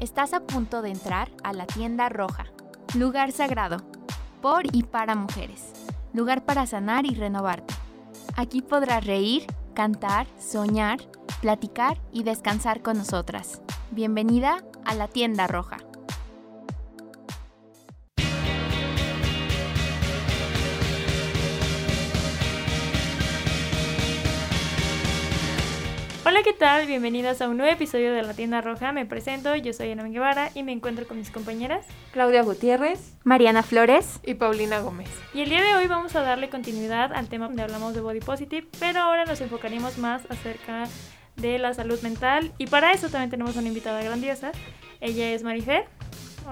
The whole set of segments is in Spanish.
Estás a punto de entrar a la tienda roja, lugar sagrado, por y para mujeres, lugar para sanar y renovarte. Aquí podrás reír, cantar, soñar, platicar y descansar con nosotras. Bienvenida a la tienda roja. Hola, ¿qué tal? Bienvenidas a un nuevo episodio de La Tienda Roja. Me presento, yo soy Ana Guevara y me encuentro con mis compañeras Claudia Gutiérrez, Mariana Flores y Paulina Gómez. Y el día de hoy vamos a darle continuidad al tema donde hablamos de Body Positive, pero ahora nos enfocaremos más acerca de la salud mental y para eso también tenemos una invitada grandiosa. Ella es Marifer.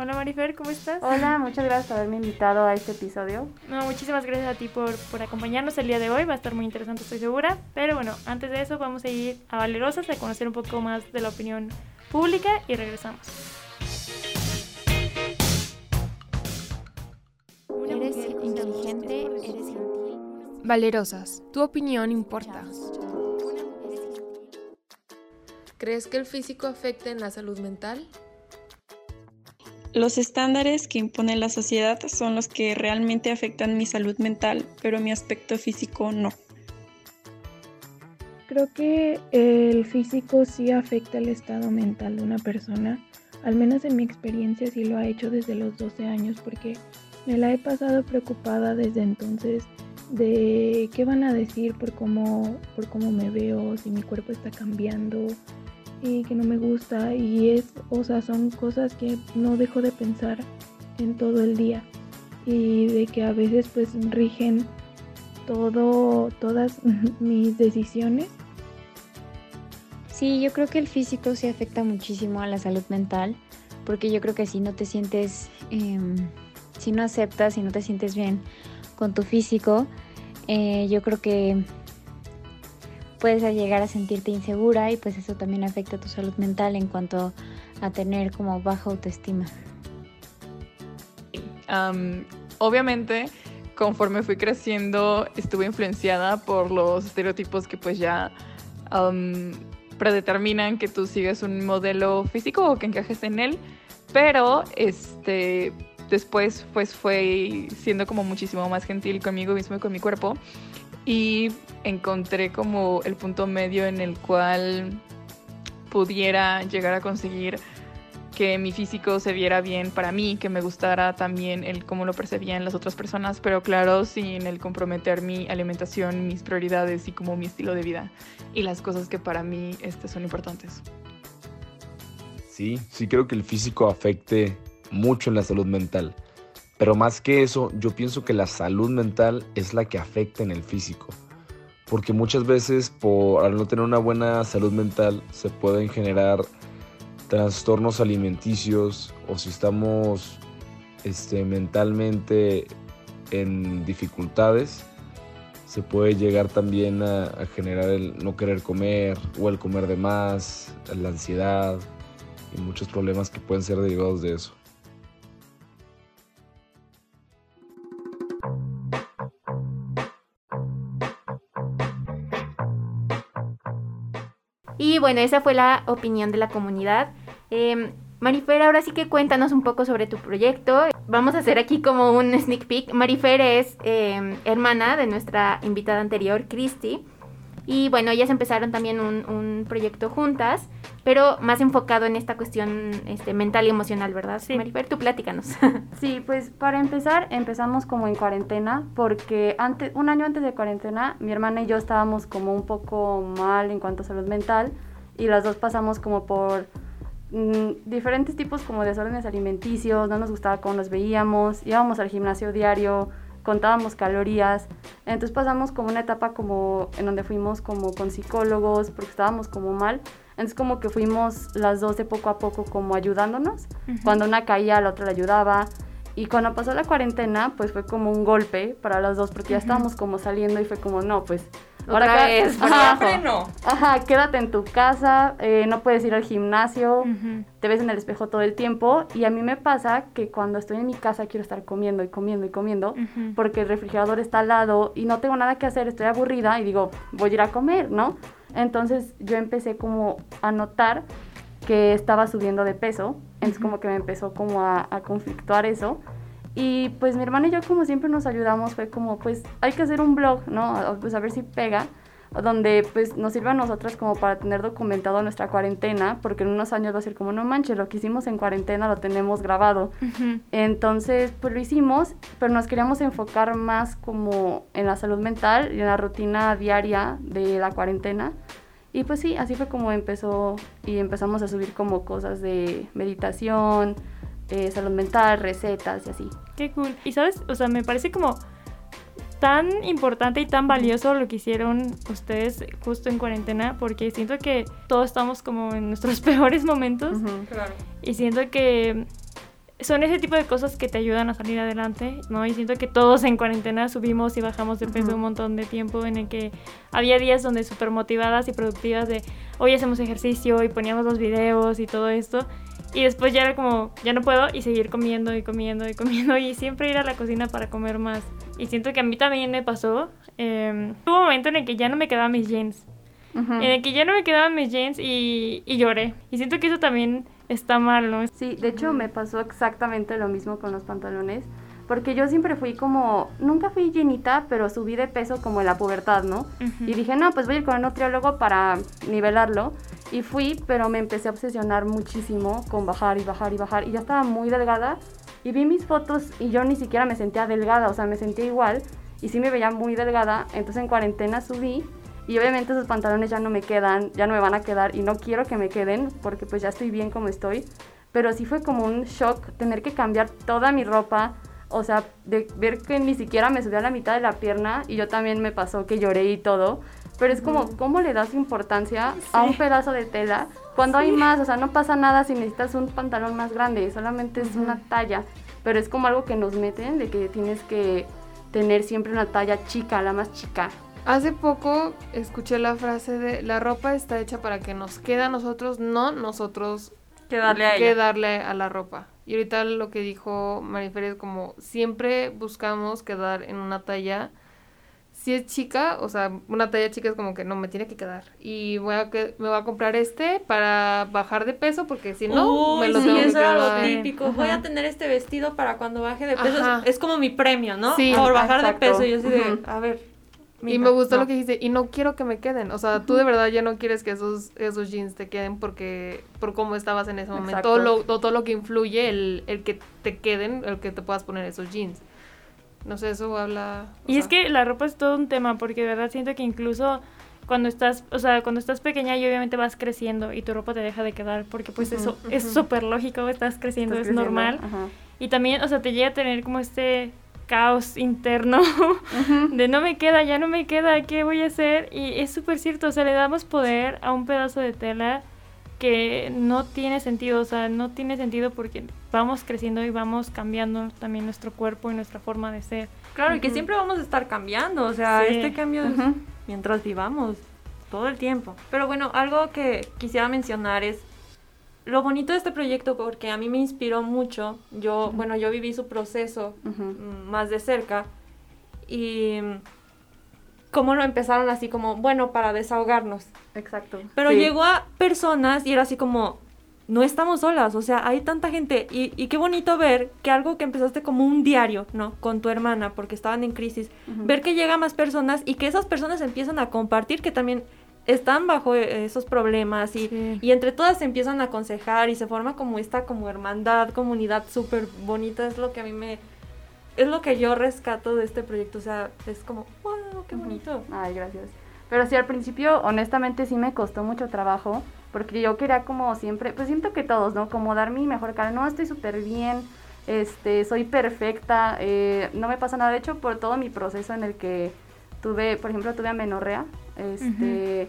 Hola Marifer, ¿cómo estás? Hola, muchas gracias por haberme invitado a este episodio. No, muchísimas gracias a ti por, por acompañarnos el día de hoy, va a estar muy interesante estoy segura. Pero bueno, antes de eso vamos a ir a Valerosas a conocer un poco más de la opinión pública y regresamos. Eres inteligente, eres gentil. Valerosas, tu opinión importa. ¿Crees que el físico afecta en la salud mental? Los estándares que impone la sociedad son los que realmente afectan mi salud mental, pero mi aspecto físico no. Creo que el físico sí afecta el estado mental de una persona, al menos en mi experiencia sí lo ha hecho desde los 12 años porque me la he pasado preocupada desde entonces de qué van a decir por cómo, por cómo me veo, si mi cuerpo está cambiando, y que no me gusta y es, o sea, son cosas que no dejo de pensar en todo el día y de que a veces pues rigen todo, todas mis decisiones. Sí, yo creo que el físico sí afecta muchísimo a la salud mental, porque yo creo que si no te sientes, em, si no aceptas, si no te sientes bien con tu físico, eh, yo creo que puedes llegar a sentirte insegura y pues eso también afecta a tu salud mental en cuanto a tener como baja autoestima. obviamente, conforme fui creciendo, estuve influenciada por los estereotipos que pues ya predeterminan que tú sigues un modelo físico o que encajes en él, pero este después pues fue siendo como muchísimo más gentil conmigo mismo y con mi cuerpo y encontré como el punto medio en el cual pudiera llegar a conseguir que mi físico se viera bien para mí, que me gustara también el cómo lo percibían las otras personas, pero claro, sin comprometer mi alimentación, mis prioridades y como mi estilo de vida y las cosas que para mí este, son importantes. Sí, sí creo que el físico afecte mucho en la salud mental. Pero más que eso, yo pienso que la salud mental es la que afecta en el físico. Porque muchas veces, por, al no tener una buena salud mental, se pueden generar trastornos alimenticios o si estamos este, mentalmente en dificultades, se puede llegar también a, a, generar el no querer comer o el comer de más, la ansiedad y muchos problemas que pueden ser derivados de eso. Y bueno, esa fue la opinión de la comunidad. Eh, Marifer, ahora sí que cuéntanos un poco sobre tu proyecto. Vamos a hacer aquí como un sneak peek. Marifer es em, hermana de nuestra invitada anterior, Christy. Y bueno, ellas empezaron también un, un, proyecto juntas, pero más enfocado en esta cuestión este, mental y emocional, ¿verdad? Sí. Marifer, tú pláticanos. sí, pues para empezar, empezamos como en cuarentena, porque antes, un año antes de cuarentena, mi hermana y yo estábamos como un poco mal en cuanto a salud mental, y las dos pasamos como por mmm, diferentes tipos como desórdenes alimenticios, no nos gustaba cómo nos veíamos, íbamos al gimnasio diario, contábamos calorías. Entonces pasamos como una etapa como en donde fuimos como con psicólogos porque estábamos como mal. Entonces como que fuimos las dos de poco a poco como ayudándonos. Uh -huh. Cuando una caía, la otra la ayudaba. Y cuando pasó la cuarentena, pues fue como un golpe para las dos porque uh -huh. ya estábamos como saliendo y fue como, no, pues Ahora Otra vez, ajá, no. Ajá, quédate en tu casa, eh, no puedes ir al gimnasio, uh -huh. te ves en el espejo todo el tiempo. Y a mí me pasa que cuando estoy en mi casa quiero estar comiendo y comiendo y comiendo, uh -huh. porque el refrigerador está al lado y no tengo nada que hacer, estoy aburrida y digo, voy a ir a comer, ¿no? Entonces yo empecé como a notar que estaba subiendo de peso, entonces como que me empezó como a, a conflictuar eso. Y pues mi hermana y yo como siempre nos ayudamos, fue como pues hay que hacer un blog, ¿no? Pues a ver si pega donde pues nos sirve a nosotras como para tener documentado nuestra cuarentena, porque en unos años va a ser como, no manches, lo que hicimos en cuarentena lo tenemos grabado. Entonces, pues lo hicimos, pero nos queríamos enfocar más como en la salud mental y en la rutina diaria de la cuarentena. Y pues sí, así fue como empezó y empezamos a subir como cosas de meditación, eh, salud mental, recetas y así. Qué cool. Y sabes, o sea, me parece como tan importante y tan valioso lo que hicieron ustedes justo en cuarentena, porque siento que todos estamos como en nuestros peores momentos. Claro. Y siento que son ese tipo de cosas que te ayudan a salir adelante, ¿no? Y siento que todos en cuarentena subimos y bajamos de peso un montón de tiempo en el que había días donde súper motivadas y productivas de hoy hacemos ejercicio y poníamos los videos y todo esto. Y después ya era como, ya no puedo y seguir comiendo y comiendo y comiendo y siempre ir a la cocina para comer más. Y siento que a mí también me pasó. Eh, hubo un momento en el que ya no me quedaban mis jeans. En el que ya no me quedaban mis jeans y, y lloré. Y siento que eso también está mal, ¿no? Sí, de hecho me pasó exactamente lo mismo con los pantalones. Porque yo siempre fui como, nunca fui llenita, pero subí de peso como en la pubertad, ¿no? Y dije, no, pues voy a ir con un nutriólogo para nivelarlo. Y fui, pero me empecé a obsesionar muchísimo con bajar y bajar y bajar. Y ya estaba muy delgada. Y vi mis fotos y yo ni siquiera me sentía delgada, o sea, me sentía igual. Y sí me veía muy delgada. Entonces en cuarentena subí. Y obviamente esos pantalones ya no me quedan, ya no me van a quedar. Y no quiero que me queden porque pues ya estoy bien como estoy. Pero sí fue como un shock tener que cambiar toda mi ropa. O sea, de ver que ni siquiera me subía a la mitad de la pierna. Y yo también me pasó que lloré y todo. Pero es como, ¿cómo le das importancia a un pedazo de tela cuando hay más? O sea, no pasa nada si necesitas un pantalón más grande, solamente es una talla. Pero es como algo que nos meten de que tienes que tener siempre una talla chica, la más chica. Hace poco escuché la frase de la ropa está hecha para que nos quede a nosotros, no nosotros Que darle a que ella. darle a la ropa. Y ahorita lo que dijo Marifer es como siempre buscamos quedar en una talla. Si es chica, o sea, una talla chica es como que no me tiene que quedar. Y voy a que, me voy a comprar este para bajar de peso porque si no Uy, me lo sí, tengo que eso era lo típico. Voy a tener este vestido para cuando baje de peso. Ajá. Es, como mi premio, ¿no? Sí. Por bajar Exacto. de peso. Yo así de, a ver. Y mija, me gustó no. lo que dijiste, y no quiero que me queden. O sea, tú de verdad ya no quieres que esos, esos jeans te queden porque por cómo estabas en ese momento. Todo lo, todo, todo lo que influye el, el que te queden, el que te puedas poner esos jeans. No sé, eso habla. Y es sea, que la ropa es todo un tema, porque de verdad siento que incluso cuando estás, o sea, cuando estás pequeña y obviamente vas creciendo y tu ropa te deja de quedar, porque pues eso es súper lógico, estás creciendo, Estás es creciendo, normal. Y también, o sea, te llega a tener como este caos interno de no me queda, ya no me queda, ¿qué voy a hacer? Y es súper cierto, o sea, le damos poder a un pedazo de tela que no tiene sentido, o sea, no tiene sentido porque vamos creciendo y vamos cambiando también nuestro cuerpo y nuestra forma de ser. Claro, y que siempre vamos a estar cambiando. O sea, Sí. este cambio es mientras vivamos, todo el tiempo. Pero bueno, algo que quisiera mencionar es lo bonito de este proyecto porque a mí me inspiró mucho. Yo, bueno, yo viví su proceso mm, más de cerca y mm, cómo lo empezaron así como, bueno, para desahogarnos. Exacto. Pero Sí. llegó a personas y era así como, no estamos solas, o sea, hay tanta gente y, y qué bonito ver que algo que empezaste como un diario, ¿no? Con tu hermana, porque estaban en crisis, ver que llega más personas y que esas personas empiezan a compartir que también están bajo eh, esos problemas y, Sí. y entre todas se empiezan a aconsejar y se forma como esta como hermandad, comunidad súper bonita, es lo que a mí me... Es lo que yo rescato de este proyecto, o sea, es como, wow, qué bonito. Ay, gracias. Pero sí, al principio, honestamente, sí me costó mucho trabajo, porque yo quería como siempre, pues siento que todos, ¿no? Como dar mi mejor cara, no, estoy súper bien, este, soy perfecta, eh, no me pasa nada, de hecho, por todo mi proceso en el que tuve, por ejemplo, tuve amenorrea, este...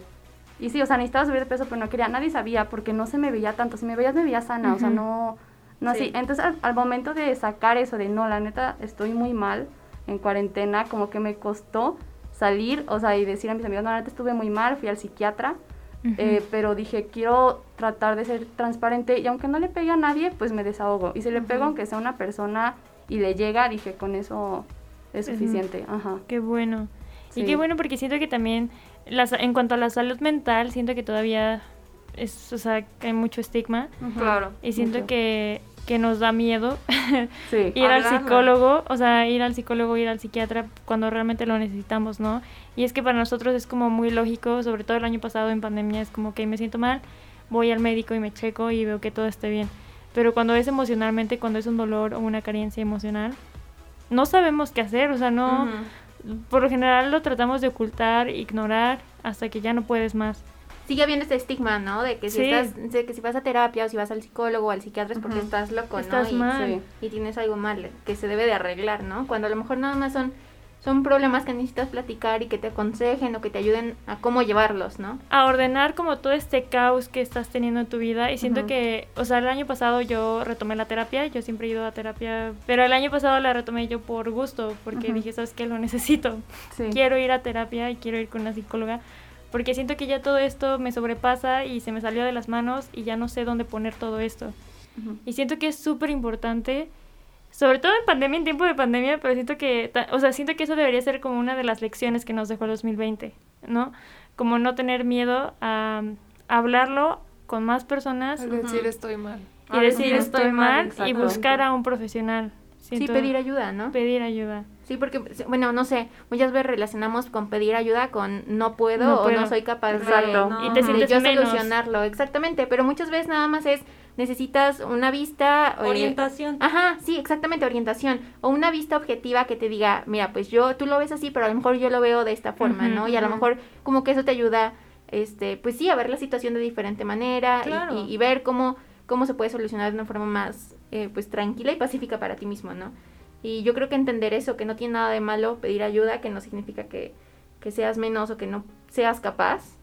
Y sí, o sea, necesitaba subir de peso, pero no quería, nadie sabía porque no se me veía tanto. Si me veías, me veía sana, o sea, no, no Sí. así. Entonces, al, al momento de sacar eso de no, la neta, estoy muy mal en cuarentena, como que me costó salir, o sea, y decir a mis amigos, no, la neta, estuve muy mal, fui al psiquiatra, eh, pero dije, quiero tratar de ser transparente y aunque no le pegue a nadie, pues me desahogo. Y si le pego, aunque sea una persona y le llega, dije, con eso es suficiente. Ajá. Qué bueno. Y qué bueno porque siento que también, las, en cuanto a la salud mental, siento que todavía es, o sea, que hay mucho estigma. Claro. Y siento Mucho. que, que nos da miedo Sí. ir al psicólogo, o sea, ir al psicólogo, ir al psiquiatra cuando realmente lo necesitamos, ¿no? Y es que para nosotros es como muy lógico, sobre todo el año pasado en pandemia, es como que me siento mal, voy al médico y me checo y veo que todo esté bien. Pero cuando es emocionalmente, cuando es un dolor o una carencia emocional, no sabemos qué hacer, o sea, no, por lo general lo tratamos de ocultar, ignorar, hasta que ya no puedes más. Sigue habiendo este estigma, ¿no? De que si, Sí. estás, de que si vas a terapia o si vas al psicólogo o al psiquiatra es porque estás loco, ¿no? Estás y, mal. y tienes algo mal que se debe de arreglar, ¿no? Cuando a lo mejor nada más son, son problemas que necesitas platicar y que te aconsejen o que te ayuden a cómo llevarlos, ¿no? a ordenar como todo este caos que estás teniendo en tu vida y siento Ujú. que, o sea, el año pasado yo retomé la terapia, yo siempre he ido a terapia, pero el año pasado la retomé yo por gusto, porque Ujú. dije, ¿sabes qué? Lo necesito. Sí. Quiero ir a terapia y quiero ir con una psicóloga, porque siento que ya todo esto me sobrepasa y se me salió de las manos y ya no sé dónde poner todo esto. Ujú. Y siento que es súper importante, sobre todo en pandemia, en tiempo de pandemia, pero siento que, ta- o sea, siento que eso debería ser como una de las lecciones que nos dejó el 2020, ¿no? Como no tener miedo a, a hablarlo con más personas Al decir estoy mal. y decir estoy mal y buscar a un profesional. Sí, pedir ayuda, ¿no? pedir ayuda. Sí, porque, bueno, no sé, muchas veces relacionamos con pedir ayuda con no puedo No o no soy capaz Exacto. de, No. Y te de sientes yo menos. solucionarlo. Exactamente, pero muchas veces nada más es necesitas una vista... eh, Orientación. Ajá, sí, exactamente, orientación. O una vista objetiva que te diga, mira, pues yo, tú lo ves así, pero a lo mejor yo lo veo de esta forma, ¿no? Y a lo mejor como que eso te ayuda, este, pues sí, a ver la situación de diferente manera y- Claro. y, y ver cómo, cómo se puede solucionar de una forma más, eh, pues tranquila y pacífica para ti mismo, ¿no? Y yo creo que entender eso, que no tiene nada de malo pedir ayuda, que no significa que, que seas menos o que no seas capaz.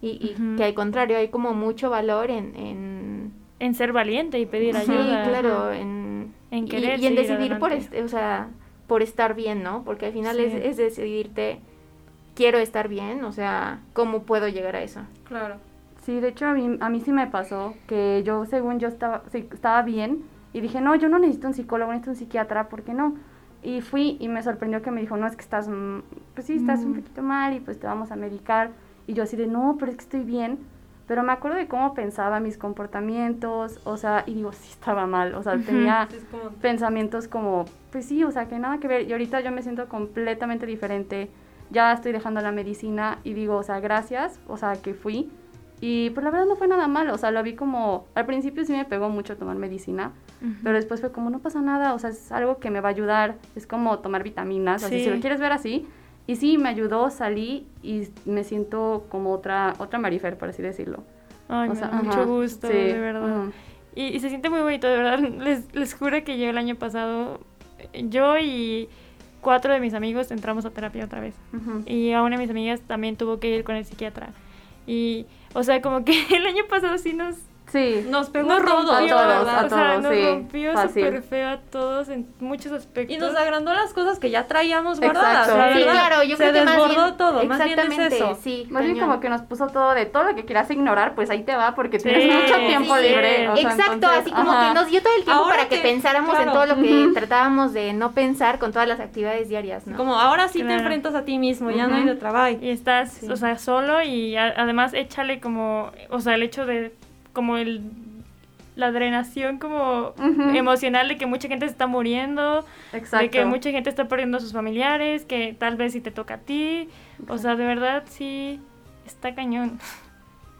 Y, y que al contrario, hay como mucho valor en... en En ser valiente y pedir Sí, ayuda. claro, en, querer y, en decidir por, este, o sea, por estar bien, ¿no? Porque al final es, Sí. es decidirte, quiero estar bien, o sea, ¿cómo puedo llegar a eso? Claro. Sí, de hecho a mí, a mí sí me pasó que yo según yo estaba, sí, estaba bien y dije, no, yo no necesito un psicólogo, necesito un psiquiatra, ¿por qué no? Y fui y me sorprendió que me dijo, no, es que estás, mm, pues sí, estás un Mm. poquito mal y pues te vamos a medicar. Y yo así de, no, pero es que estoy bien. Pero me acuerdo de cómo pensaba mis comportamientos, o sea, y digo, sí estaba mal, o sea, tenía como- pensamientos como, pues sí, o sea, que nada que ver. Y ahorita yo me siento completamente diferente. Ya estoy dejando la medicina y digo, o sea, gracias, o sea, que fui. Y pues la verdad no fue nada malo, o sea, lo vi como, al principio sí me pegó mucho tomar medicina, pero después fue como, no pasa nada, o sea, es algo que me va a ayudar, es como tomar vitaminas, así, Sí. si lo quieres ver así. Y sí, me ayudó, salí y me siento como otra, otra Marifer, por así decirlo. Ay, O sea, mucho ajá, gusto, sí, de verdad. Y, y se siente muy bonito, de verdad. Les, les juro que yo el año pasado, yo y cuatro de mis amigos entramos a terapia otra vez. Y a una de mis amigas también tuvo que ir con el psiquiatra. Y, o sea, como que el año pasado sí nos, Sí. Nos pegó nos a todos, rompió, a todos, ¿verdad? a o sea, todos, nos sí, rompió súper feo a todos en muchos aspectos. Y nos agrandó las cosas que ya traíamos Exacto. guardadas. la Sí, verdad. claro, yo Se creo que más desbordó bien, todo, más bien es exactamente, eso. sí, Más bien cañón. como que nos puso todo de todo lo que quieras ignorar, pues ahí te va porque Sí, tienes mucho tiempo sí. libre. o sea, Exacto, entonces, así como ajá. que nos dio todo el tiempo Ahora para que, que- pensáramos en claro. todo lo que Ujú. tratábamos de no pensar con todas las actividades diarias, ¿no? Como ahora sí te Claro. enfrentas a ti mismo, ya no hay de trabajo. Y estás, Sí. o sea, solo y además échale como, o sea, el hecho de, como el, la drenación como Ujú. emocional de que mucha gente se está muriendo, Exacto. de que mucha gente está perdiendo a sus familiares, que tal vez si te toca a ti, o sea, de verdad sí está cañón.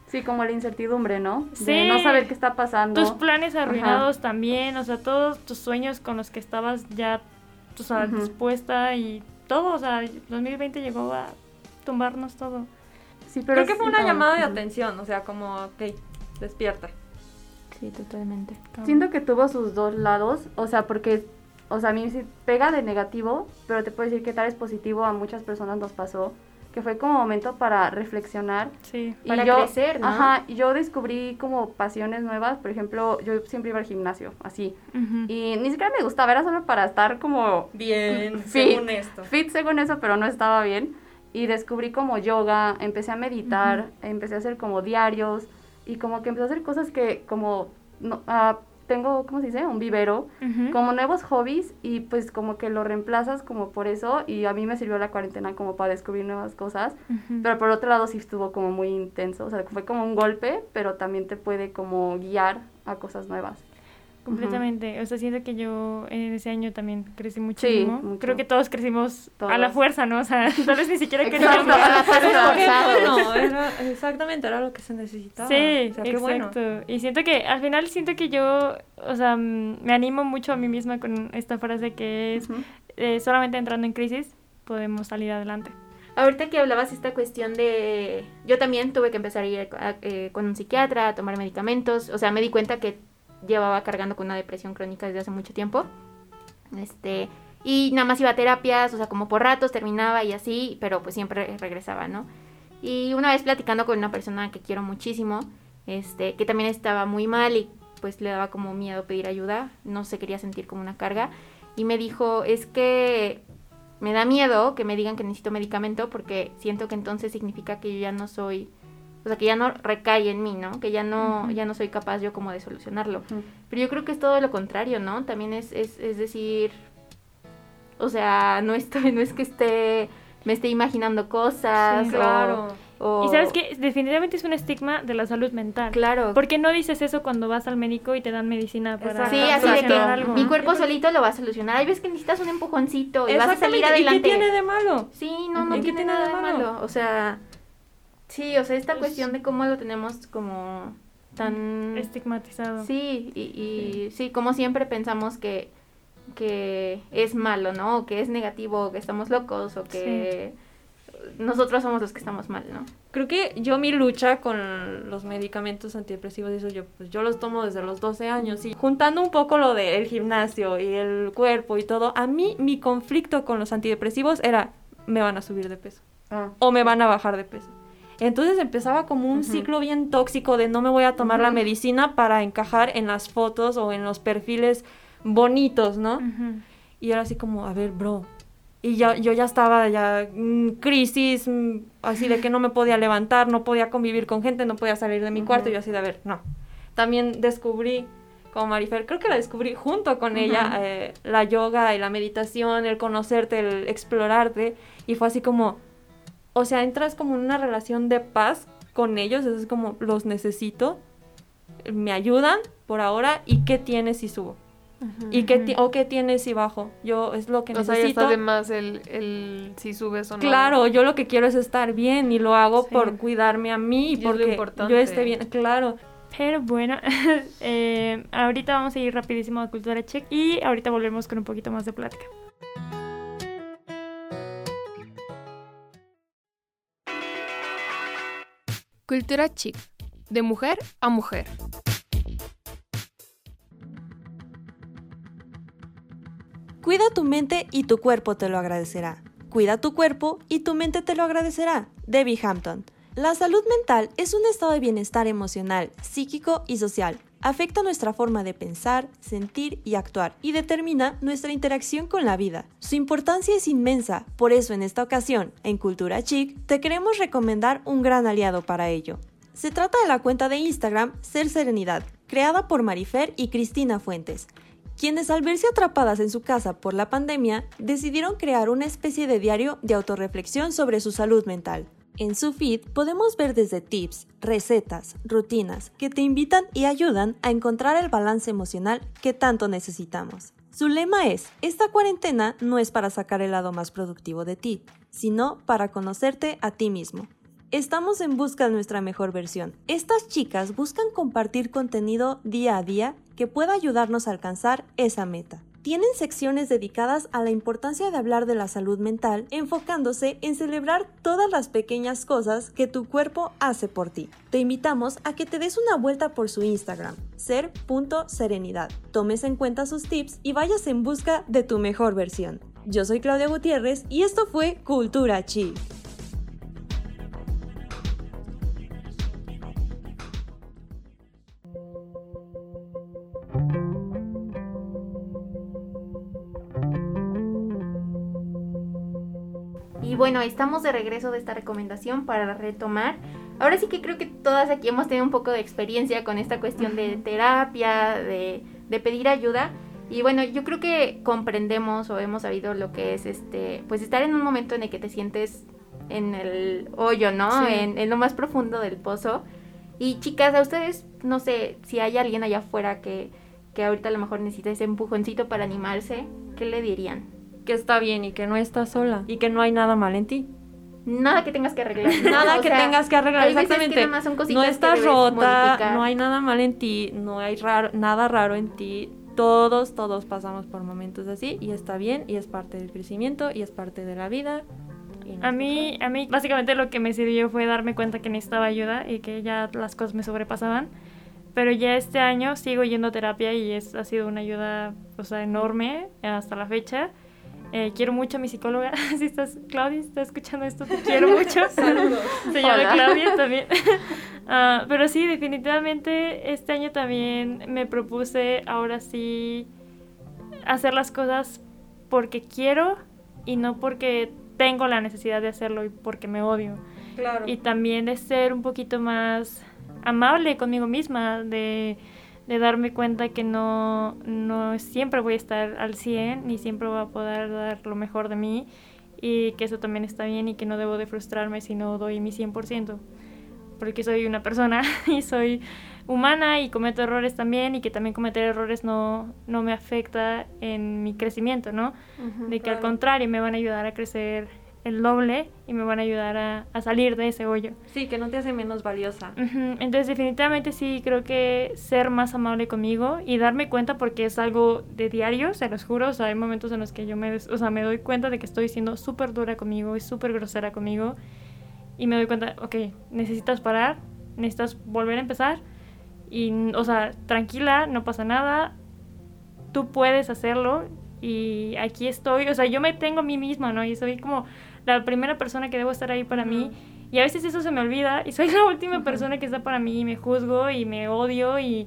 Sí, como la incertidumbre, ¿no? De Sí. no saber qué está pasando. Tus planes arruinados también, o sea, todos tus sueños con los que estabas ya, o sea, Ujú. dispuesta y todo, o sea, 2020 llegó a tumbarnos todo. Sí, pero Creo que fue una llamada de atención, o sea, como, ok, despierta. Sí, totalmente. Siento que tuvo sus dos lados, o sea, porque, o sea, a mí sí pega de negativo, pero te puedo decir que tal vez positivo a muchas personas nos pasó, que fue como momento para reflexionar. Sí. Y Para yo, crecer, ¿no? Ajá, y yo descubrí como pasiones nuevas, por ejemplo, yo siempre iba al gimnasio, así, y ni siquiera me gustaba, era solo para estar como Bien, Fit. según esto. fit según eso, pero no estaba bien. Y descubrí como yoga, empecé a meditar, empecé a hacer como diarios y como que empecé a hacer cosas que como no, ah, tengo, ¿cómo se dice? Un vivero, como nuevos hobbies y pues como que lo reemplazas como por eso y a mí me sirvió la cuarentena como para descubrir nuevas cosas, pero por otro lado sí estuvo como muy intenso, o sea, fue como un golpe, pero también te puede como guiar a cosas nuevas. Completamente. O sea, siento que yo en ese año también crecí muchísimo. mucho. Creo que todos crecimos a la fuerza, ¿no? O sea, tal vez ni siquiera Exacto. queríamos. forzados. bueno, era, exactamente, era lo que se necesitaba. Sí, O sea, qué bueno. exacto. Y siento que al final siento que yo, o sea, me animo mucho a mí misma con esta frase que es eh, solamente entrando en crisis podemos salir adelante. Ahorita que hablabas esta cuestión de... Yo también tuve que empezar a ir a- eh, con un psiquiatra, a tomar medicamentos. O sea, me di cuenta que llevaba cargando con una depresión crónica desde hace mucho tiempo. Este... Y nada más iba a terapias, o sea, como por ratos terminaba y así, pero pues siempre regresaba, ¿no? Y una vez platicando con una persona que quiero muchísimo, este, que también estaba muy mal y pues le daba como miedo pedir ayuda, no se quería sentir como una carga, y me dijo, es que me da miedo que me digan que necesito medicamento porque siento que entonces significa que yo ya no soy, o sea, que ya no recae en mí, ¿no? Que ya no, ya no soy capaz yo como de solucionarlo. Pero yo creo que es todo lo contrario, ¿no? También es, es, es decir, o sea, no estoy, no es que esté, me esté imaginando cosas. Sí, claro. o- Y sabes que definitivamente es un estigma de la salud mental. Claro. ¿Por qué no dices eso cuando vas al médico y te dan medicina para Exacto. Sí, así de que algo? mi cuerpo solito lo va a solucionar. Hay veces que necesitas un empujoncito y vas a salir Exactamente, ¿y qué adelante. tiene de malo? Sí, no, no ¿Y qué tiene tiene nada de de malo? malo. O sea, sí, o sea, esta Pues- cuestión de cómo lo tenemos como tan... Estigmatizado. Sí, y, y sí, como siempre pensamos que, que es malo, ¿no? O que es negativo, o que estamos locos, o que nosotros somos los que estamos mal, ¿no? Creo que yo mi lucha con los medicamentos antidepresivos, eso yo, pues yo los tomo desde los 12 años y juntando un poco lo del gimnasio y el cuerpo y todo, a mí mi conflicto con los antidepresivos era, me van a subir de peso Ah. o me van a bajar de peso. Entonces empezaba como un ciclo bien tóxico de no me voy a tomar la medicina para encajar en las fotos o en los perfiles bonitos, ¿no? Ujú. Y era así como, a ver, bro. Y ya, yo ya estaba ya en crisis, mm, así de que no me podía levantar, no podía convivir con gente, no podía salir de mi cuarto. Y yo así de, a ver, no. También descubrí, como Marifer, creo que la descubrí junto con ella, eh, la yoga y la meditación, el conocerte, el explorarte. Y fue así como, o sea, entras como en una relación de paz con ellos, es como, los necesito, me ayudan por ahora, ¿y qué tienes si subo? ¿Y qué, ti- o qué tienes si bajo? Yo es lo que O sea, ya necesito. está de más el, el si subes o no. Claro, yo lo que quiero es estar bien y lo hago Sí. por cuidarme a mí y porque yo esté bien. Claro. Pero bueno, eh, ahorita vamos a ir rapidísimo a Cultura Check y ahorita volvemos con un poquito más de plática. Cultura chic, de mujer a mujer. Cuida tu mente y tu cuerpo te lo agradecerá. Cuida tu cuerpo y tu mente te lo agradecerá. Debbie Hampton. La salud mental es un estado de bienestar emocional, psíquico y social. Afecta nuestra forma de pensar, sentir y actuar y determina nuestra interacción con la vida. Su importancia es inmensa, por eso en esta ocasión, en Cultura Chic, te queremos recomendar un gran aliado para ello. Se trata de la cuenta de Instagram Ser Serenidad, creada por Marifer y Cristina Fuentes, quienes al verse atrapadas en su casa por la pandemia decidieron crear una especie de diario de autorreflexión sobre su salud mental. En su feed podemos ver desde tips, recetas, rutinas que te invitan y ayudan a encontrar el balance emocional que tanto necesitamos. Su lema es, esta cuarentena no es para sacar el lado más productivo de ti, sino para conocerte a ti mismo. Estamos en busca de nuestra mejor versión. Estas chicas buscan compartir contenido día a día que pueda ayudarnos a alcanzar esa meta. Tienen secciones dedicadas a la importancia de hablar de la salud mental, enfocándose en celebrar todas las pequeñas cosas que tu cuerpo hace por ti. Te invitamos a que te des una vuelta por su Instagram, ser.serenidad. Tomes en cuenta sus tips y vayas en busca de tu mejor versión. Yo soy Claudia Gutiérrez y esto fue Cultura Chi. Bueno, estamos de regreso de esta recomendación para retomar. Ahora sí que creo que todas aquí hemos tenido un poco de experiencia con esta cuestión de terapia, de de pedir ayuda. Y bueno, yo creo que comprendemos o hemos sabido lo que es este, pues estar en un momento en el que te sientes en el hoyo, ¿no? Sí. En, en lo más profundo del pozo. Y chicas, a ustedes, no sé, si hay alguien allá afuera que, que ahorita a lo mejor necesita ese empujoncito para animarse, ¿qué le dirían? Que está bien y que no estás sola y que no hay nada mal en ti. Nada que tengas que arreglar. Nada O que sea, tengas que arreglar, hay veces que exactamente. nada más son No estás rota, modificar. no hay nada mal en ti, no hay raro, nada raro en ti. Todos, todos pasamos por momentos así y está bien y es parte del crecimiento y es parte de la vida. A mí, a mí básicamente lo que me sirvió fue darme cuenta que necesitaba ayuda y que ya las cosas me sobrepasaban. Pero ya este año sigo yendo a terapia y es, ha sido una ayuda o sea, enorme hasta la fecha. Eh, quiero mucho a mi psicóloga. Si estás, Claudia, si estás escuchando esto, te quiero mucho. Saludos. Se llama Hola. Claudia también. Ah, pero sí, definitivamente este año también me propuse ahora sí hacer las cosas porque quiero y no porque tengo la necesidad de hacerlo y porque me odio. Claro. Y también de ser un poquito más amable conmigo misma, de, de darme cuenta que no, no siempre voy a estar al 100, ni siempre voy a poder dar lo mejor de mí, y que eso también está bien y que no debo de frustrarme si no doy mi 100%, porque soy una persona y soy humana y cometo errores también, y que también cometer errores no, no me afecta en mi crecimiento, ¿no? de que al contrario me van a ayudar a crecer el doble y me van a ayudar a, a salir de ese hoyo. Sí, que no te hace menos valiosa. Ujú, Entonces definitivamente sí creo que ser más amable conmigo y darme cuenta porque es algo de diario, se los juro, o sea, hay momentos en los que yo me, o sea, me doy cuenta de que estoy siendo súper dura conmigo y súper grosera conmigo y me doy cuenta, ok, necesitas parar, necesitas volver a empezar y, o sea, tranquila, no pasa nada, tú puedes hacerlo y aquí estoy, o sea, yo me tengo a mí misma, ¿no? Y soy como la primera persona que debo estar ahí para mí y a veces eso se me olvida y soy la última persona que está para mí y me juzgo y me odio y,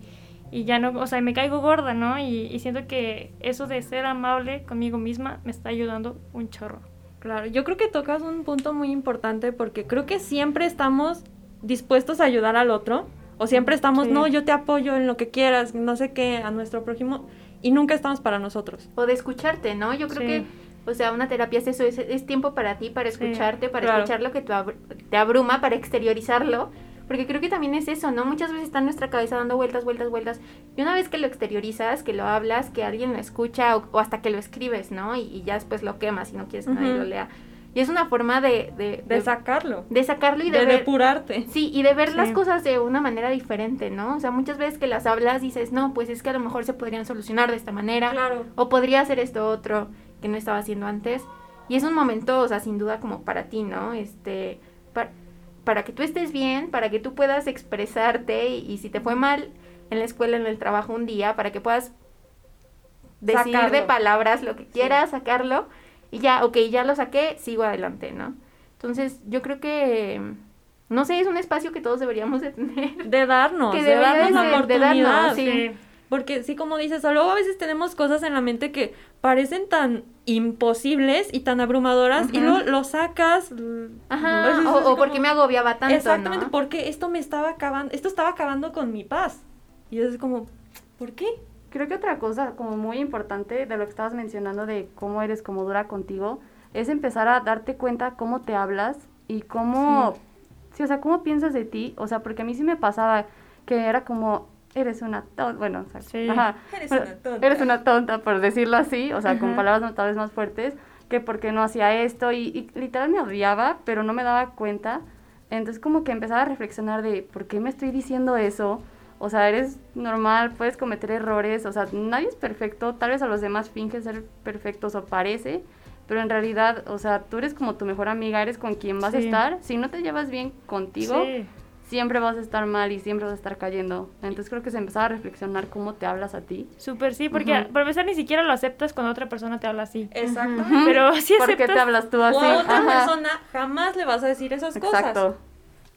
y ya no, o sea, me caigo gorda, ¿no? Y, y siento que eso de ser amable conmigo misma me está ayudando un chorro. Claro, yo creo que tocas un punto muy importante porque creo que siempre estamos dispuestos a ayudar al otro o siempre estamos, Sí. no, yo te apoyo en lo que quieras, no sé qué, a nuestro prójimo y nunca estamos para nosotros. O de escucharte, ¿no? Yo creo Sí. que, o sea, una terapia es eso, es, es tiempo para ti, para Sí, escucharte, para claro. escuchar lo que te, abr- te abruma, para exteriorizarlo. Porque creo que también es eso, ¿no? Muchas veces está en nuestra cabeza dando vueltas, vueltas, vueltas. Y una vez que lo exteriorizas, que lo hablas, que alguien lo escucha o, o hasta que lo escribes, ¿no? Y, y ya después lo quemas y no quieres que nadie lo lea. Y es una forma de, de, De de- sacarlo, de sacarlo y de, de ver... depurarte. Sí, y de ver Sí. las cosas de una manera diferente, ¿no? O sea, muchas veces que las hablas dices, no, pues es que a lo mejor se podrían solucionar de esta manera. Claro. O podría hacer esto otro que no estaba haciendo antes. Y es un momento, o sea, sin duda como para ti, ¿no? Este, para, para que tú estés bien, para que tú puedas expresarte y, y si te fue mal en la escuela, en el trabajo un día, para que puedas decir de Sacarlo. palabras lo que quieras, sacarlo y ya, ok, ya lo saqué, sigo adelante, ¿no? Entonces, yo creo que, no sé, es un espacio que todos deberíamos de tener. De darnos, Que de darnos de la ser, de oportunidad. darnos, sí. Porque sí, como dices, luego a veces tenemos cosas en la mente que parecen tan imposibles y tan abrumadoras y luego lo sacas. Ajá, o, o como- porque me agobiaba tanto, Exactamente, ¿no? porque esto me estaba acabando, esto estaba acabando con mi paz. Y es como, ¿por qué? Creo que otra cosa como muy importante de lo que estabas mencionando de cómo eres como dura contigo es empezar a darte cuenta cómo te hablas y cómo, sí, o sea, cómo piensas de ti, o sea, porque a mí sí me pasaba que era como, eres una tonta, bueno, o sea, Sí. ajá, Eres una tonta. eres una tonta, por decirlo así, o sea, con Ajá. palabras no- tal vez más fuertes, que porque no hacía esto y, y literal me odiaba, pero no me daba cuenta. Entonces como que empezaba a reflexionar de, ¿por qué me estoy diciendo eso? O sea, eres normal, puedes cometer errores, o sea, nadie es perfecto, tal vez a los demás finge ser perfectos o parece, pero en realidad, o sea, tú eres como tu mejor amiga, eres con quien vas a estar. Si no te llevas bien contigo, Sí. siempre vas a estar mal y siempre vas a estar cayendo. Entonces creo que se empezaba a reflexionar cómo te hablas a ti. Súper sí, porque para empezar ni siquiera lo aceptas cuando otra persona te habla así. Exacto. Pero sí ¿Por qué aceptas, te hablas tú así? O a otra Ajá. persona jamás le vas a decir esas Exacto. cosas.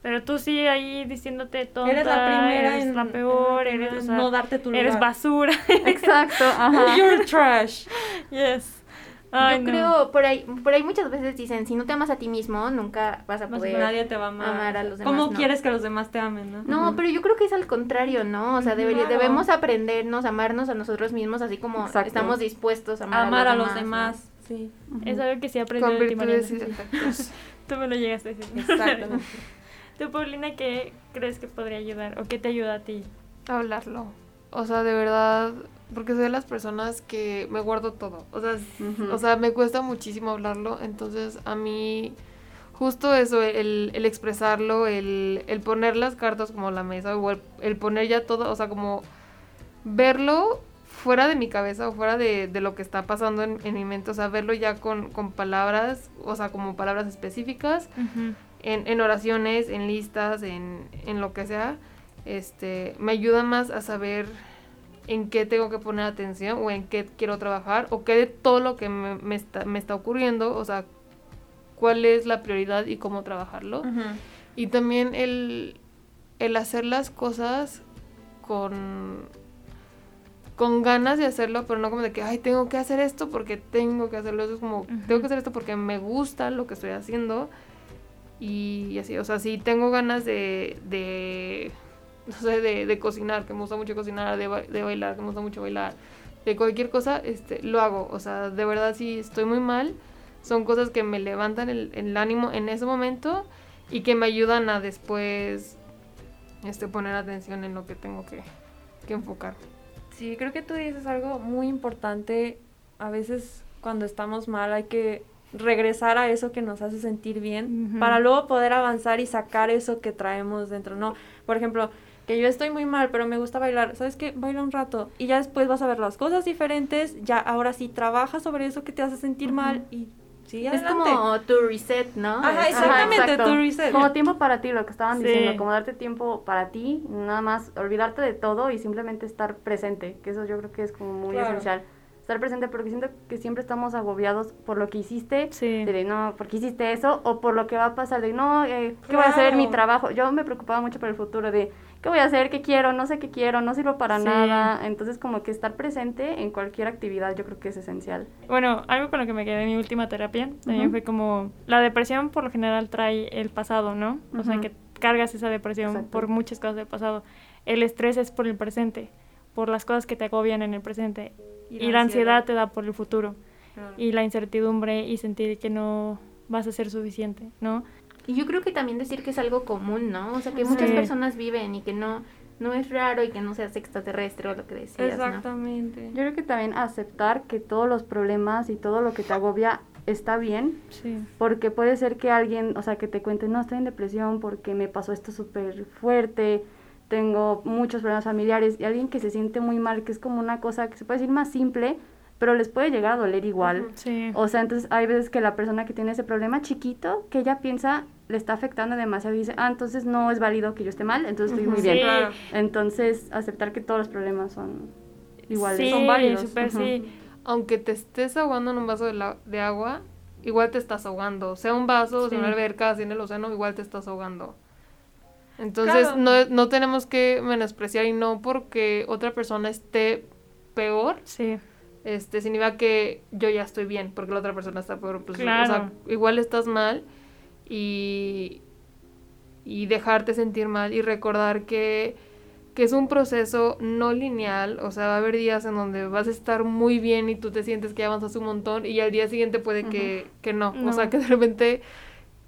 Pero tú sí ahí diciéndote tonta, Eres la primera eres en la peor, en eres, o sea, no darte tu lugar. eres basura. Exacto, ajá. You're trash. yes. Ay, yo no. creo, por ahí, por ahí muchas veces dicen, si no te amas a ti mismo, nunca vas a poder nadie te va a amar. amar a los demás. ¿Cómo ¿no? quieres que los demás te amen, no? No, pero yo creo que es al contrario, ¿no? O sea, debería- Claro. debemos aprendernos, amarnos a nosotros mismos, así como Exacto. estamos dispuestos a amar, Amar a a los los demás. demás, sí. Es algo que sí aprendí Con de ti. Tú me lo llegaste a decir. Exactamente. Tú, Paulina, ¿qué crees que podría ayudar o qué te ayuda a ti? Hablarlo. O sea, de verdad, porque soy de las personas que me guardo todo. O sea, o sea, me cuesta muchísimo hablarlo. Entonces, a mí, justo eso, el, el expresarlo, el, el poner las cartas como la mesa, o el, el poner ya todo, o sea, como verlo fuera de mi cabeza o fuera de, de lo que está pasando en, en mi mente, o sea, verlo ya con, con palabras, o sea, como palabras específicas, en, en oraciones, en listas, en, en lo que sea, este, me ayuda más a saber en qué tengo que poner atención o en qué quiero trabajar o qué de todo lo que me, me está, me está ocurriendo, o sea, cuál es la prioridad y cómo trabajarlo. Y también el, el hacer las cosas con, con ganas de hacerlo, pero no como de que, ay, tengo que hacer esto porque tengo que hacerlo. Eso es como, tengo que hacer esto porque me gusta lo que estoy haciendo. Y así, o sea, si tengo ganas de, no sé, de, cocinar, que me gusta mucho cocinar, de, de bailar, que me gusta mucho bailar, de cualquier cosa, este, lo hago. O sea, de verdad, si estoy muy mal, son cosas que me levantan el, el ánimo en ese momento y que me ayudan a después este, poner atención en lo que tengo que, que enfocar. Sí, creo que tú dices algo muy importante. A veces cuando estamos mal hay que regresar a eso que nos hace sentir bien para luego poder avanzar y sacar eso que traemos dentro, ¿no? Por ejemplo, que yo estoy muy mal, pero me gusta bailar. ¿Sabes qué? Baila un rato y ya después vas a ver las cosas diferentes. Ya ahora sí trabaja sobre eso que te hace sentir mal y sigue Es como tu reset, ¿no? Ajá, exactamente, tu reset. Como tiempo para ti, lo que estaban Sí. diciendo, como darte tiempo para ti, nada más olvidarte de todo y simplemente estar presente, que eso yo creo que es como muy Claro. esencial. Estar presente porque siento que siempre estamos agobiados por lo que hiciste, Sí. de, no, porque hiciste eso, o por lo que va a pasar, de no, eh, ¿qué voy a hacer? Mi Claro. trabajo. Yo me preocupaba mucho por el futuro, de ¿qué voy a hacer? ¿Qué quiero? No sé qué quiero, no sirvo para Sí. nada. Entonces como que estar presente en cualquier actividad yo creo que es esencial. Bueno, algo con lo que me quedé en mi última terapia también Ujú. fue como la depresión por lo general trae el pasado, ¿no? O sea, que cargas esa depresión Exacto. por muchas cosas del pasado. El estrés es por el presente, por las cosas que te agobian en el presente. Y, la ansiedad te da por el futuro. Claro. Y la incertidumbre y sentir que no vas a ser suficiente, ¿no? Y yo creo que también decir que es algo común, ¿no? O sea, que muchas Sí. personas viven y que no, no es raro y que no seas extraterrestre o lo que decías, ¿no? Exactamente. Yo creo que también aceptar que todos los problemas y todo lo que te agobia está bien, Sí. porque puede ser que alguien, o sea, que te cuente, no, estoy en depresión porque me pasó esto súper fuerte, tengo muchos problemas familiares, y alguien que se siente muy mal, que es como una cosa que se puede decir más simple, pero les puede llegar a doler igual. Sí. O sea, entonces hay veces que la persona que tiene ese problema chiquito, que ella piensa le está afectando demasiado y dice, ah, entonces no es válido que yo esté mal, entonces estoy muy Sí. bien. Claro. Entonces, aceptar que todos los problemas son iguales. Sí, Son válidos. súper Ujú. sí. Aunque te estés ahogando en un vaso de, la- de agua, igual te estás ahogando. Sea un vaso, sea una alberca, sea en el océano, igual te estás ahogando. Entonces, Claro. no, no tenemos que menospreciar y no porque otra persona esté peor, Sí. este significa que yo ya estoy bien, porque la otra persona está peor. Pues, Claro. O sea, igual estás mal y, y dejarte sentir mal y recordar que, que es un proceso no lineal, o sea, va a haber días en donde vas a estar muy bien y tú te sientes que avanzas un montón y al día siguiente puede que, que no. No. o sea, que de repente...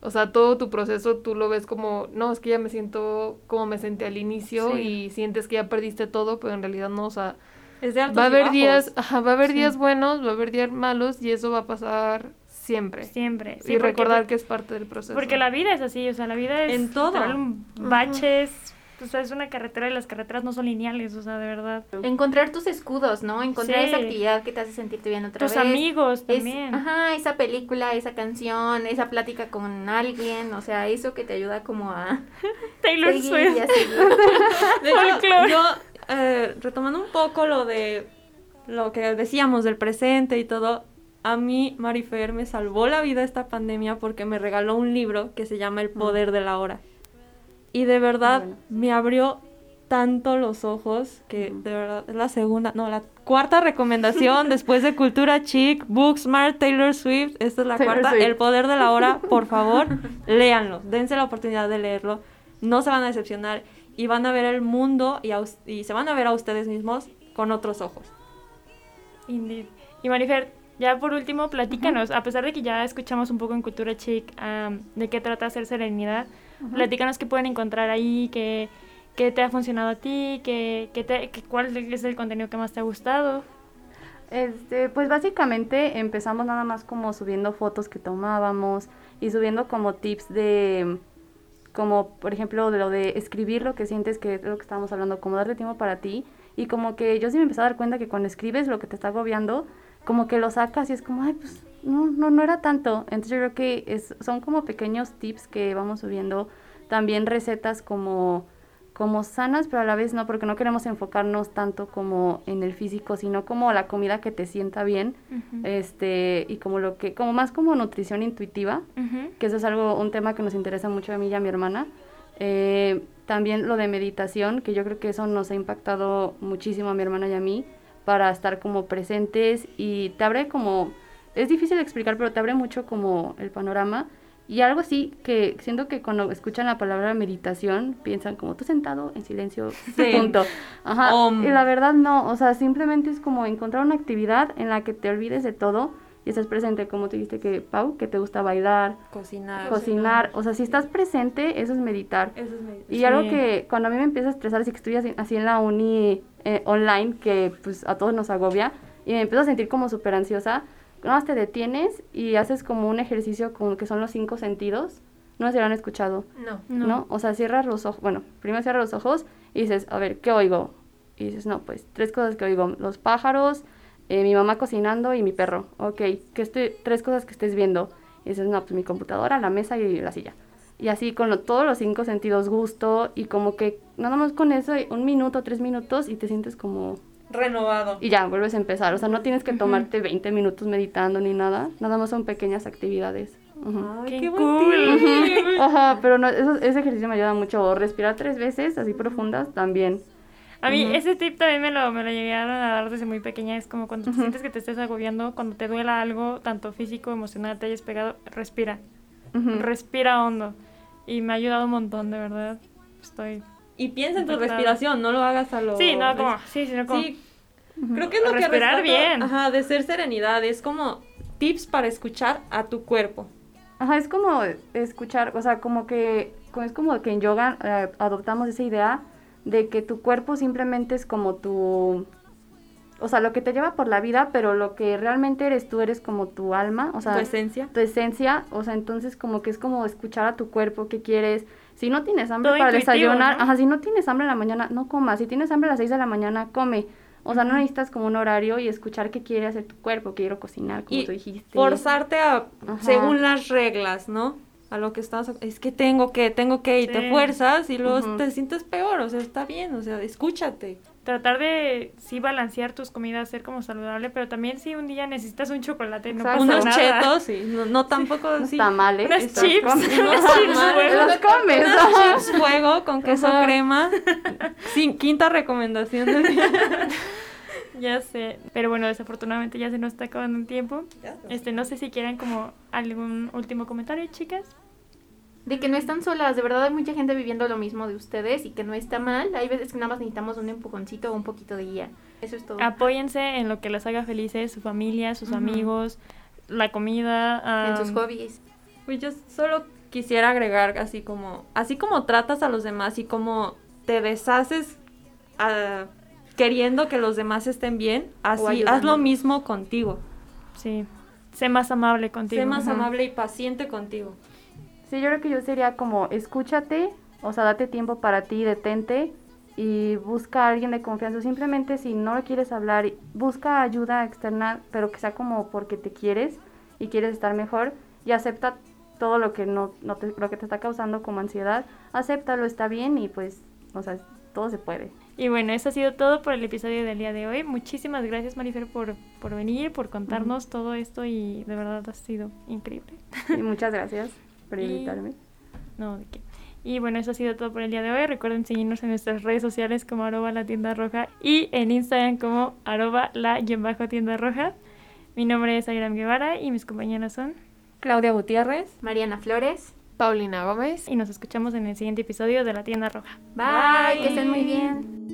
O sea, todo tu proceso tú lo ves como, no, es que ya me siento como me sentí al inicio Sí. y sientes que ya perdiste todo, pero en realidad no, o sea, Es de altos va a haber días, ajá, va a haber Sí. días buenos, va a haber días malos y eso va a pasar siempre. Siempre. Sí, y porque- recordar que es parte del proceso. Porque la vida es así, o sea, la vida es En todo. baches, o sea, es una carretera y las carreteras no son lineales, o sea, de verdad. Encontrar tus escudos, ¿no? Encontrar Sí. esa actividad que te hace sentirte bien otra Tus vez. amigos Es- también. ajá, esa película, esa canción, esa plática con alguien, o sea, eso que te ayuda como a Taylor Swift. De hecho, yo, eh, retomando un poco lo de lo que decíamos del presente y todo, a mí Marifer me salvó la vida esta pandemia porque me regaló un libro que se llama El Poder de la Hora. Y de verdad Bueno. me abrió tanto los ojos que de verdad es la segunda, no, la cuarta recomendación después de Cultura Chic, Booksmart, Taylor Swift, esta es la Taylor cuarta, Swift. El Poder de la Hora, por favor, léanlo, dense la oportunidad de leerlo, no se van a decepcionar y van a ver el mundo y, y se van a ver a ustedes mismos con otros ojos. Indeed. Y Marifer, ya por último, platícanos, a pesar de que ya escuchamos un poco en Cultura Chic am, de qué trata hacer serenidad, platícanos qué pueden encontrar ahí, qué, qué te ha funcionado a ti, qué, qué te, qué- cuál es el contenido que más te ha gustado. Este, pues básicamente empezamos nada más como subiendo fotos que tomábamos y subiendo como tips de, como por ejemplo de lo de escribir lo que sientes, que es lo que estábamos hablando, como darte tiempo para ti y como que yo sí me empecé a dar cuenta que cuando escribes lo que te está agobiando, como que lo sacas y es como, ay, pues no, no, no era tanto. Entonces yo creo que es, son como pequeños tips que vamos subiendo, también recetas como como sanas, pero a la vez no, porque no queremos enfocarnos tanto como en el físico, sino como la comida que te sienta bien, este, y como lo que, como más como nutrición intuitiva, que eso es algo, un tema que nos interesa mucho a mí y a mi hermana. Eh, también lo de meditación, que yo creo que eso nos ha impactado muchísimo a mi hermana y a mí, para estar como presentes y te abre como, es difícil de explicar, pero te abre mucho como el panorama. Y algo así que siento que cuando escuchan la palabra meditación piensan como tú sentado en silencio, Sí. punto. Ajá. Om. Y la verdad no, o sea, simplemente es como encontrar una actividad en la que te olvides de todo y estés presente, como tú dijiste que Pau, que te gusta bailar, Cocinar. cocinar, o sea, si estás presente, eso es meditar. Eso es meditar. Y Sí. algo que cuando a mí me empieza a estresar, así que estoy así, así en la uni eh, online, que pues a todos nos agobia, y me empiezo a sentir como súper ansiosa, más te detienes y haces como un ejercicio con, que son los cinco sentidos. No si lo han escuchado, No. No. ¿no? O sea, cierras los ojos, bueno, primero cierras los ojos y dices, a ver, ¿qué oigo? Y dices, no, pues tres cosas que oigo, los pájaros, eh, mi mamá cocinando y mi perro. Ok, ¿qué estoy, tres cosas que estés viendo. Y dices, no, pues mi computadora, la mesa y la silla. Y así con lo- todos los cinco sentidos, gusto y como que nada más con eso, un minuto, tres minutos y te sientes como... Renovado. Y ya, vuelves a empezar. O sea, no tienes que tomarte 20 minutos meditando ni nada. Nada más son pequeñas actividades. Ujú. Ay, Qué qué, cool. Ajá, pero no, eso- ese ejercicio me ayuda mucho. O respirar tres veces, así profundas, también. A mí Ujú. ese tip también me lo, me lo llegaron a dar desde muy pequeña. Es como cuando te sientes que te estés agobiando, cuando te duela algo, tanto físico, emocional, te hayas pegado, respira. Respira hondo. Y me ha ayudado un montón, de verdad. Estoy... Y piensa en tu respiración, no lo hagas a lo... Sí, no, como... Sí, sino como... Sí, creo que es lo que Respirar bien. Ajá, de ser serenidad, es como tips para escuchar a tu cuerpo. Ajá, es como escuchar, o sea, como que es como que en yoga eh, adoptamos esa idea de que tu cuerpo simplemente es como tu, o sea, lo que te lleva por la vida, pero lo que realmente eres tú eres como tu alma, o sea, tu esencia. tu esencia, o sea, entonces como que es como escuchar a tu cuerpo, qué quieres. Si no tienes hambre Todo para desayunar, ¿no? ajá, si no tienes hambre en la mañana, no comas. Si tienes hambre a las 6 de la mañana, come. O sea, no necesitas como un horario y escuchar qué quiere hacer tu cuerpo, quiero cocinar, como Y tú dijiste. Forzarte a, Ajá. según las reglas, ¿no? A lo que estás, es que tengo que, tengo que, y te fuerzas y luego te sientes peor, o sea, está bien, o sea, escúchate. Tratar de, sí, balancear tus comidas, ser como saludable, pero también si un día necesitas un chocolate, no pasa Unos nada. chetos, sí, no, no tampoco, Unos sí. tamales. Estás chips, Ajá, chips. Los comes. Chips fuego con queso Ajá. crema. Sin, quinta recomendación del día. Ya sé, pero bueno, desafortunadamente ya se nos está acabando el tiempo. Este, no sé si quieran como algún último comentario, chicas. De que no están solas, de verdad hay mucha gente viviendo lo mismo de ustedes y que no está mal. Hay veces que nada más necesitamos un empujoncito o un poquito de guía. Eso es todo. Apóyense en lo que les haga felices, su familia, sus amigos, la comida. en sus hobbies. Pues yo solo quisiera agregar así como, así como tratas a los demás y como te deshaces ah, queriendo que los demás estén bien, así haz lo mismo contigo. Sí, sé más amable contigo. Sé más amable y paciente contigo. Sí, yo creo que yo sería como escúchate, o sea, date tiempo para ti, detente y busca a alguien de confianza. Simplemente si no lo quieres hablar, busca ayuda externa, pero que sea como porque te quieres y quieres estar mejor y acepta todo lo que no, no te, lo que te está causando como ansiedad. Acéptalo, está bien y pues, o sea, todo se puede. Y bueno, eso ha sido todo por el episodio del día de hoy. Muchísimas gracias, Marifer, por, por venir, por contarnos todo esto y de verdad ha sido increíble. Y muchas gracias por Y-. No, de qué. Y bueno, eso ha sido todo por el día de hoy. Recuerden seguirnos en nuestras redes sociales como arroba la tienda roja y en Instagram como arroba la bajo tienda roja. Mi nombre es Ayram Guevara y mis compañeras son Claudia Gutiérrez, Mariana Flores, Paulina Gómez. Y nos escuchamos en el siguiente episodio de La Tienda Roja. Bye, que estén muy bien.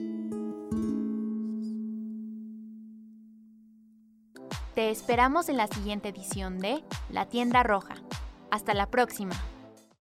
Te esperamos en la siguiente edición de La Tienda Roja. Hasta la próxima.